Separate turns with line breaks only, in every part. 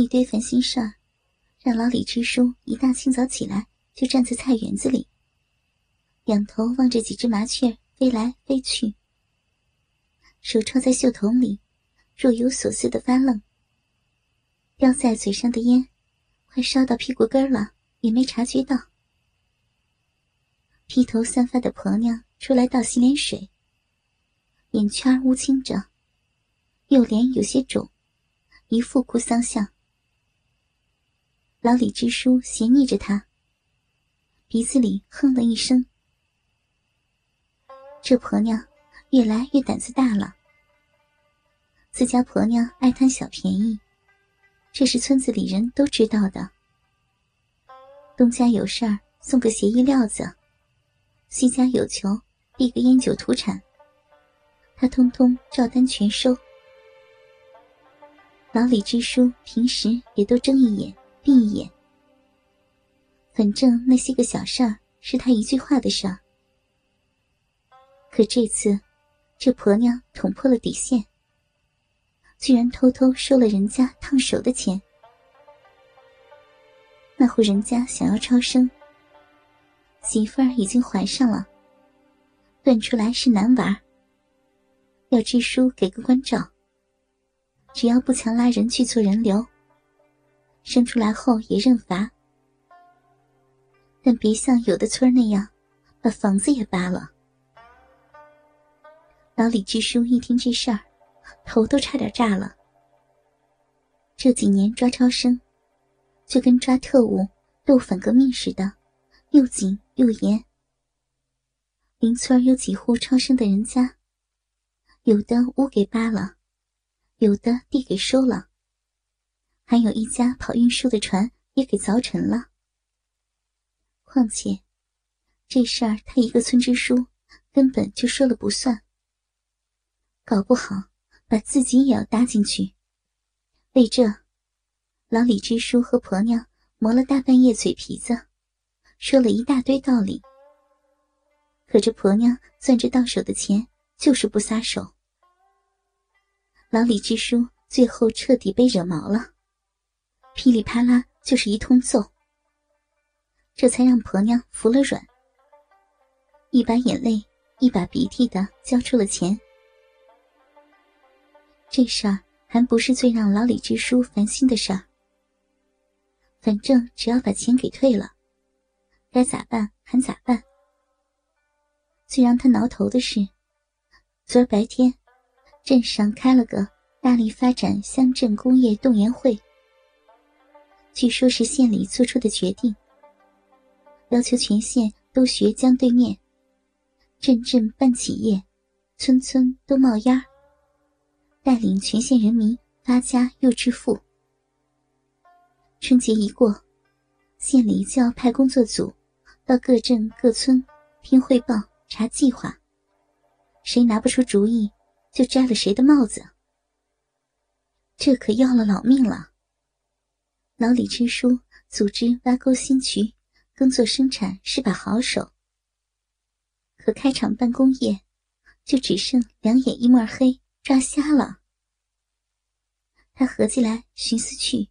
一堆烦心事儿，让老李支书一大清早起来就站在菜园子里，仰头望着几只麻雀飞来飞去，手抄在袖筒里，若有所思的发愣。叼在嘴上的烟，快烧到屁股根了，也没察觉到。披头散发的婆娘出来倒洗脸水，眼圈乌青着，右脸有些肿，一副哭丧相。老李支书斜睨着他，鼻子里哼了一声。这婆娘越来越胆子大了，自家婆娘爱贪小便宜。这是村子里人都知道的。东家有事儿送个协议料子，西家有求递个烟酒土产，他通通照单全收。老李支书平时也都睁一眼闭眼，反正那些个小事儿是他一句话的事儿。可这次，这婆娘捅破了底线。居然偷偷收了人家烫手的钱，那户人家想要超生，媳妇儿已经怀上了，断出来是男娃，要支书给个关照，只要不强拉人去做人流，生出来后也认罚，但别像有的村那样，把房子也扒了。老李支书一听这事儿。头都差点炸了。这几年抓超生，就跟抓特务、斗反革命似的，又紧又严。邻村有几户超生的人家，有的屋给扒了，有的地给收了，还有一家跑运输的船也给凿沉了。况且，这事儿他一个村支书根本就说了不算，搞不好。把自己也要搭进去。为这，老李支书和婆娘磨了大半夜嘴皮子，说了一大堆道理。可这婆娘攥着到手的钱，就是不撒手。老李支书最后彻底被惹毛了，噼里啪啦就是一通揍。这才让婆娘服了软，一把眼泪一把鼻涕的交出了钱。这事儿还不是最让老李支书烦心的事儿。反正只要把钱给退了，该咋办还咋办。最让他挠头的是，昨儿白天，镇上开了个大力发展乡镇工业动员会，据说是县里做出的决定，要求全县都学江对面，镇镇办企业，村村都冒烟儿。带领全县人民发家又致富。春节一过，县里就要派工作组到各镇各村听汇报、查计划。谁拿不出主意，就摘了谁的帽子。这可要了老命了。老李支书组织挖沟新渠、耕作生产是把好手，可开厂办工业，就只剩两眼一抹黑。抓瞎了，他合计来寻思去。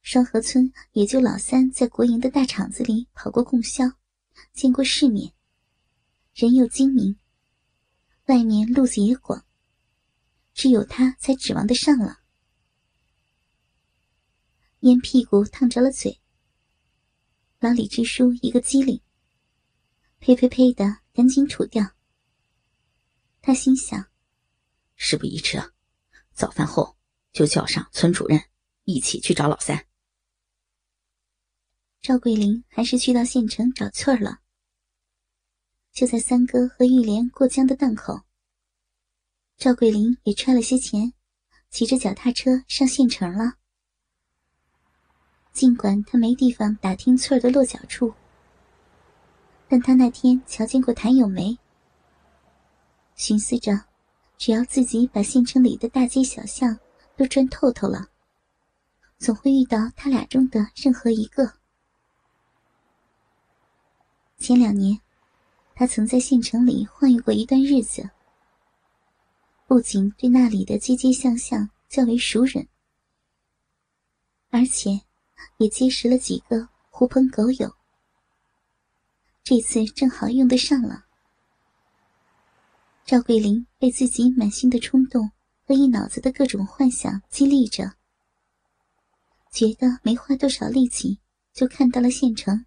双河村也就老三在国营的大厂子里跑过供销，见过世面，人又精明，外面路子也广，只有他才指望得上了。烟屁股烫着了嘴，老李支书一个机灵，呸呸呸的赶紧吐掉。他心想。
事不宜迟，早饭后就叫上村主任一起去找老三。
赵桂林还是去到县城找翠儿了。就在三哥和玉莲过江的档口，赵桂林也揣了些钱，骑着脚踏车上县城了。尽管他没地方打听翠儿的落脚处，但他那天瞧见过谭咏梅，寻思着。只要自己把县城里的大街小巷都转透透了，总会遇到他俩中的任何一个。前两年，他曾在县城里晃悠过一段日子，不仅对那里的街街巷巷较为熟稔，且也结识了几个狐朋狗友，这次正好用得上了。赵桂林被自己满心的冲动和一脑子的各种幻想激励着，觉得没花多少力气就看到了县城。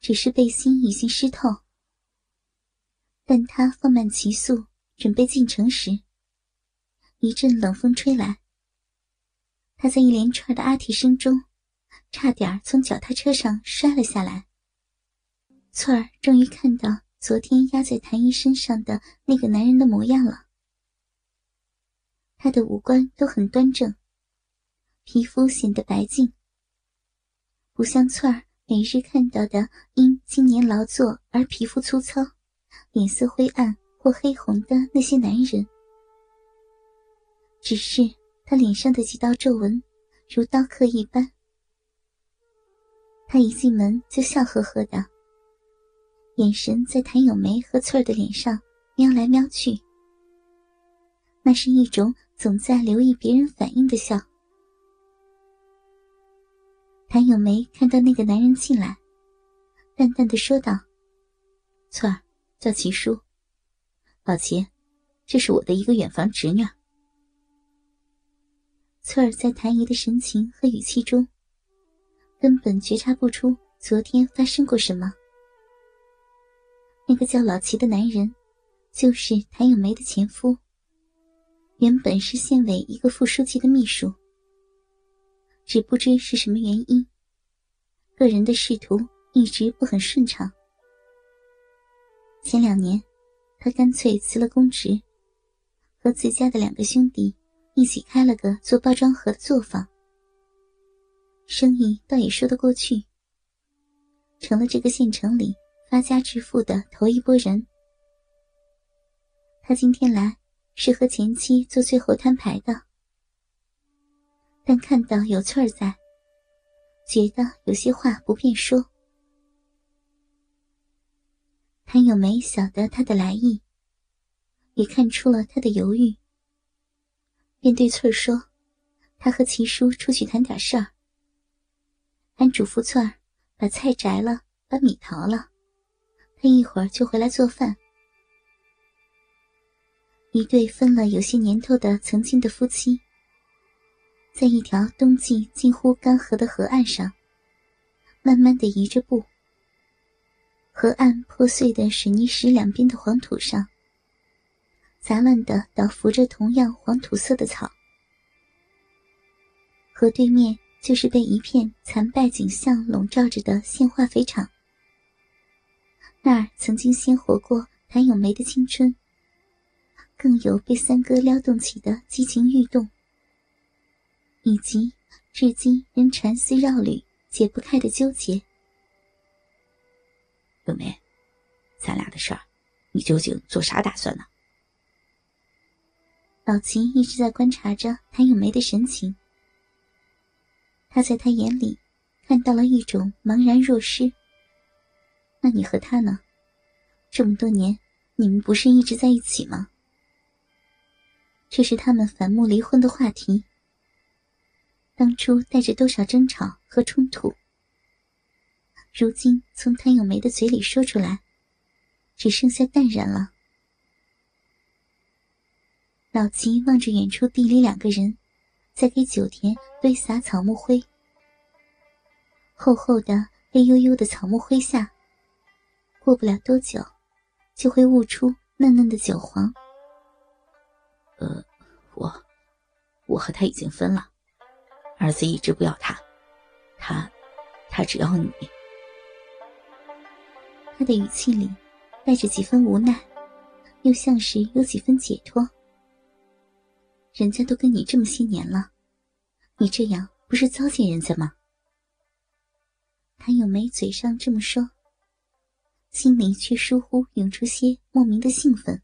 只是背心已经湿透，但他放慢骑速准备进城时，一阵冷风吹来。他在一连串的阿嚏声中，差点从脚踏车上摔了下来。翠儿终于看到昨天压在谭姨身上的那个男人的模样了。他的五官都很端正，皮肤显得白净，不像翠儿每日看到的因经年劳作而皮肤粗糙、脸色灰暗或黑红的那些男人。只是。他脸上的几道皱纹，如刀刻一般。他一进门就笑呵呵的，眼神在谭咏梅和翠儿的脸上瞄来瞄去。那是一种总在留意别人反应的笑。谭咏梅看到那个男人进来，淡淡的说道：“
翠儿，叫齐叔。老齐，这是我的一个远房侄女。”
翠儿在谭姨的神情和语气中，根本觉察不出昨天发生过什么。那个叫老齐的男人，就是谭咏梅的前夫。原本是县委一个副书记的秘书，只不知是什么原因，个人的仕途一直不很顺畅。前两年，他干脆辞了公职，和自家的两个兄弟。一起开了个做包装盒的作坊，生意倒也说得过去，成了这个县城里发家致富的头一波人。他今天来是和前妻做最后摊牌的，但看到有翠儿在，觉得有些话不便说。谭咏梅晓得他的来意，也看出了他的犹豫。便对翠儿说：“他和齐叔出去谈点事儿，俺嘱咐翠儿把菜摘了，把米淘了，他一会儿就回来做饭。”一对分了有些年头的曾经的夫妻，在一条冬季近乎干涸的河岸上，慢慢的移着步。河岸破碎的水泥石两边的黄土上。杂乱的倒伏着同样黄土色的草，河对面就是被一片残败景象笼罩着的县化肥厂。那儿曾经鲜活过谭咏梅的青春，更有被三哥撩动起的激情欲动，以及至今仍缠丝绕缕解不开的纠结。
咏梅，咱俩的事儿，你究竟做啥打算呢？
老齐一直在观察着谭咏梅的神情，他在他眼里看到了一种茫然若失。那你和他呢？这么多年，你们不是一直在一起吗？这是他们反目离婚的话题。当初带着多少争吵和冲突，如今从谭咏梅的嘴里说出来，只剩下淡然了。老齐望着远处地里两个人，在给酒田堆撒草木灰。厚厚的黑黝黝的草木灰下，过不了多久，就会悟出嫩嫩的酒黄。
呃，我，我和他已经分了，儿子一直不要他，他，他只要你。
他的语气里带着几分无奈，又像是有几分解脱。人家都跟你这么些年了，你这样不是糟践人家吗？谭咏梅嘴上这么说，心里却疏忽涌出些莫名的兴奋。